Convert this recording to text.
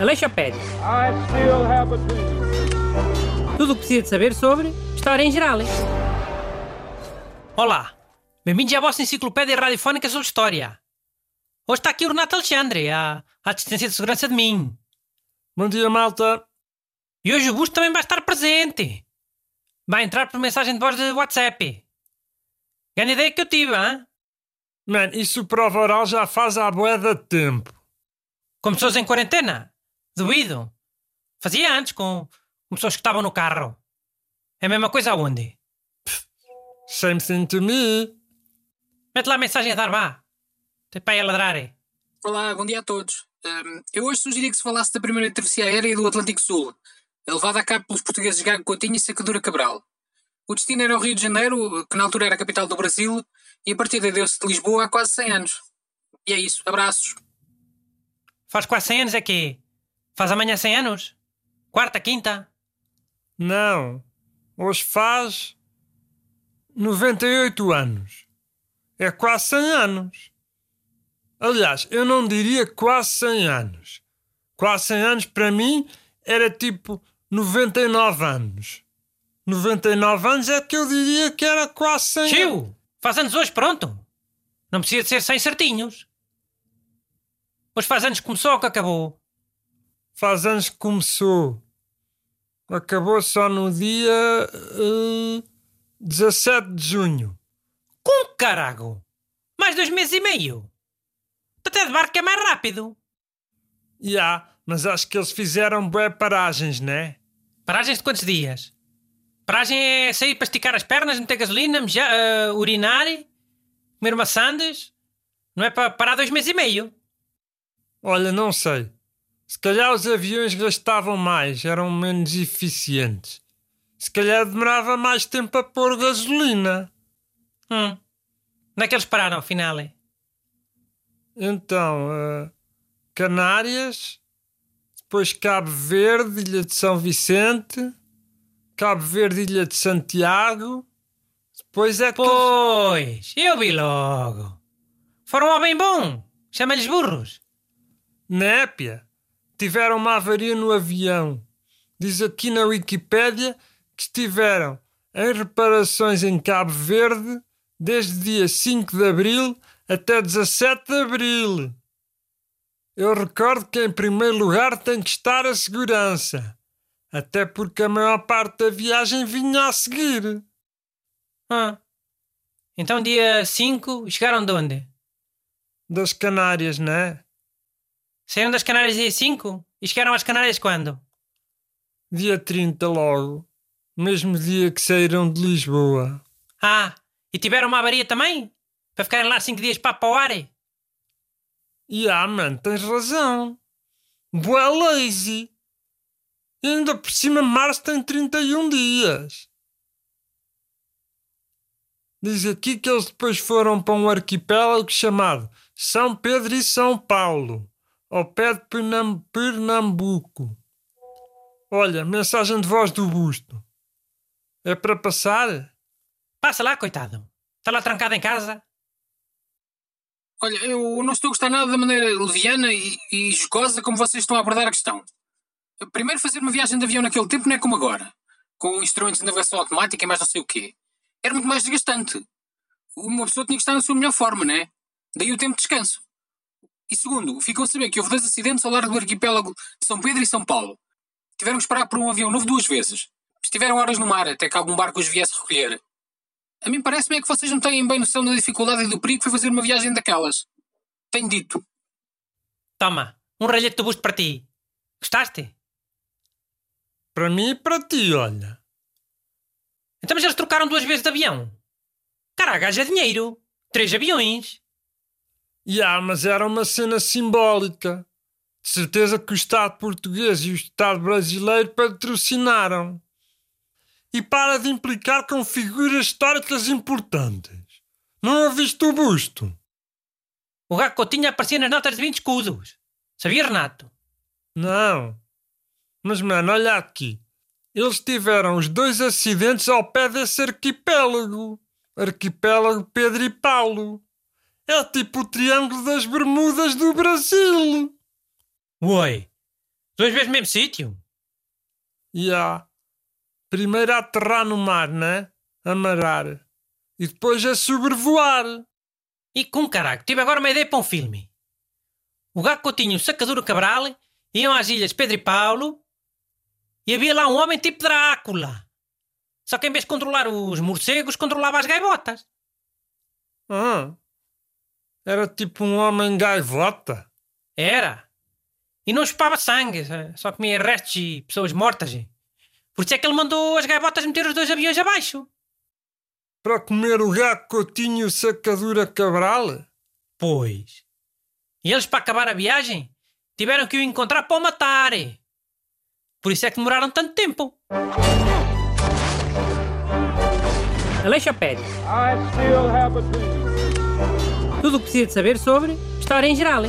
Aleixopédia. Tudo o que precisa de saber sobre História em geral. Olá, bem-vindos à vossa enciclopédia radiofónica sobre História. Hoje está aqui o Renato Alexandre, a a assistência de segurança de mim. Bom dia, malta. E hoje o Busto também vai estar presente. Vai entrar por mensagem de voz de WhatsApp. Grande ideia que eu tive, hein? Man, isso prova oral já faz a boeda de tempo. Com pessoas em quarentena? Duvido. Fazia antes com, com pessoas que estavam no carro. É a mesma coisa aonde? Same thing to me. Mete lá a mensagem a dar, vá. Tem para aí a ladrar. Olá, bom dia a todos. Um, eu hoje sugeri que se falasse da primeira travessia aérea do Atlântico Sul, levada a cabo pelos portugueses Gago Coutinho e Sacadura Cabral. O destino era o Rio de Janeiro, que na altura era a capital do Brasil, e a partir deu-se de Lisboa há quase 100 anos. E é isso. Abraços. Faz quase 100 anos é que Faz amanhã 100 anos? Quarta, quinta? Não. Hoje faz 98 anos. É quase 100 anos. Aliás, eu não diria quase 100 anos. Quase 100 anos para mim era tipo 99 anos. 99 anos é que eu diria que era quase 100 Tio, anos. Faz anos hoje, pronto. Não precisa de ser 100 certinhos. Hoje faz anos que começou ou que acabou? Faz anos que começou. Acabou só no dia uh, 17 de junho. Com carago! Mais dois meses e meio. Até de barco é mais rápido. Já, yeah, mas acho que eles fizeram bué paragens, né? Paragens de quantos dias? Paragem é sair para esticar as pernas, meter gasolina, mejar, uh, urinar, comer maçãs. Não é para parar dois meses e meio. Olha, não sei. Se calhar os aviões gastavam mais, eram menos eficientes. Se calhar demorava mais tempo a pôr gasolina. Hum. Onde é que eles pararam, afinal? Então, uh, Canárias, depois Cabo Verde, Ilha de São Vicente, Cabo Verde, Ilha de Santiago. Depois é que. Pois, eu vi logo. Foram ao bem bom. Chama-lhes burros. Népia, tiveram uma avaria no avião. Diz aqui na Wikipédia que estiveram em reparações em Cabo Verde desde dia 5 de abril até 17 de abril. Eu recordo que em primeiro lugar tem que estar a segurança, até porque a maior parte da viagem vinha a seguir. Ah. Então dia 5 chegaram de onde? Das Canárias, não é? Saíram das Canárias dia 5 e chegaram às Canárias quando? Dia 30 logo. Mesmo dia que saíram de Lisboa. Ah, e tiveram uma avaria também? Para ficarem lá 5 dias para o ar? E ah, mano, tens razão. Boa lazy. E ainda por cima março tem 31 dias. Diz aqui que eles depois foram para um arquipélago chamado São Pedro e São Paulo ao pé de Pernam Pernambuco. Olha, mensagem de voz do busto. É para passar? Passa lá, coitado. Está lá trancado em casa. Olha, eu não estou a gostar nada da maneira leviana e, e jocosa como vocês estão a abordar a questão. Primeiro, fazer uma viagem de avião naquele tempo não é como agora, com instrumentos de navegação automática e mais não sei o quê. Era muito mais desgastante. Uma pessoa tinha que estar na sua melhor forma, né? Daí o tempo de descanso. E segundo, ficam a saber que houve dois acidentes ao largo do arquipélago de São Pedro e São Paulo. Tiveram que esperar por um avião novo duas vezes. Estiveram horas no mar até que algum barco os viesse recolher. A mim parece-me é que vocês não têm bem noção da dificuldade e do perigo que foi fazer uma viagem daquelas. Tenho dito. Toma, um ralhete de busto para ti. Gostaste? Para mim e para ti, olha. Então mas eles trocaram duas vezes de avião. Caraca, é dinheiro. Três aviões. Ya, mas era uma cena simbólica. De certeza que o Estado português e o Estado brasileiro patrocinaram. E para de implicar com figuras históricas importantes. Não ouviste o busto? O Gago Coutinho aparecia nas notas de 20 escudos. Sabia, Renato? Não. Mas, mano, olha aqui. Eles tiveram os dois acidentes ao pé desse arquipélago. Arquipélago Pedro e Paulo. É tipo o Triângulo das Bermudas do Brasil. Oi. Duas vezes no mesmo sítio? E há. Primeiro a aterrar no mar, né? Amarrar. E depois a sobrevoar. E com caraco, tive agora uma ideia para um filme. O Gato Coutinho e o Sacadura Cabral iam às ilhas Pedro e Paulo e havia lá um homem tipo Drácula. Só que em vez de controlar os morcegos, controlava as gaivotas. Ah. Era tipo um homem gaivota. Era. E não chupava sangue, só comia restos e pessoas mortas. Por isso é que ele mandou as gaivotas meter os dois aviões abaixo. Para comer o gato Coutinho o Sacadura Cabral? Pois. E eles, para acabar a viagem, tiveram que o encontrar para o matar. Por isso é que demoraram tanto tempo. Aleixo Pérez. Tudo o que precisa de saber sobre História em Geral.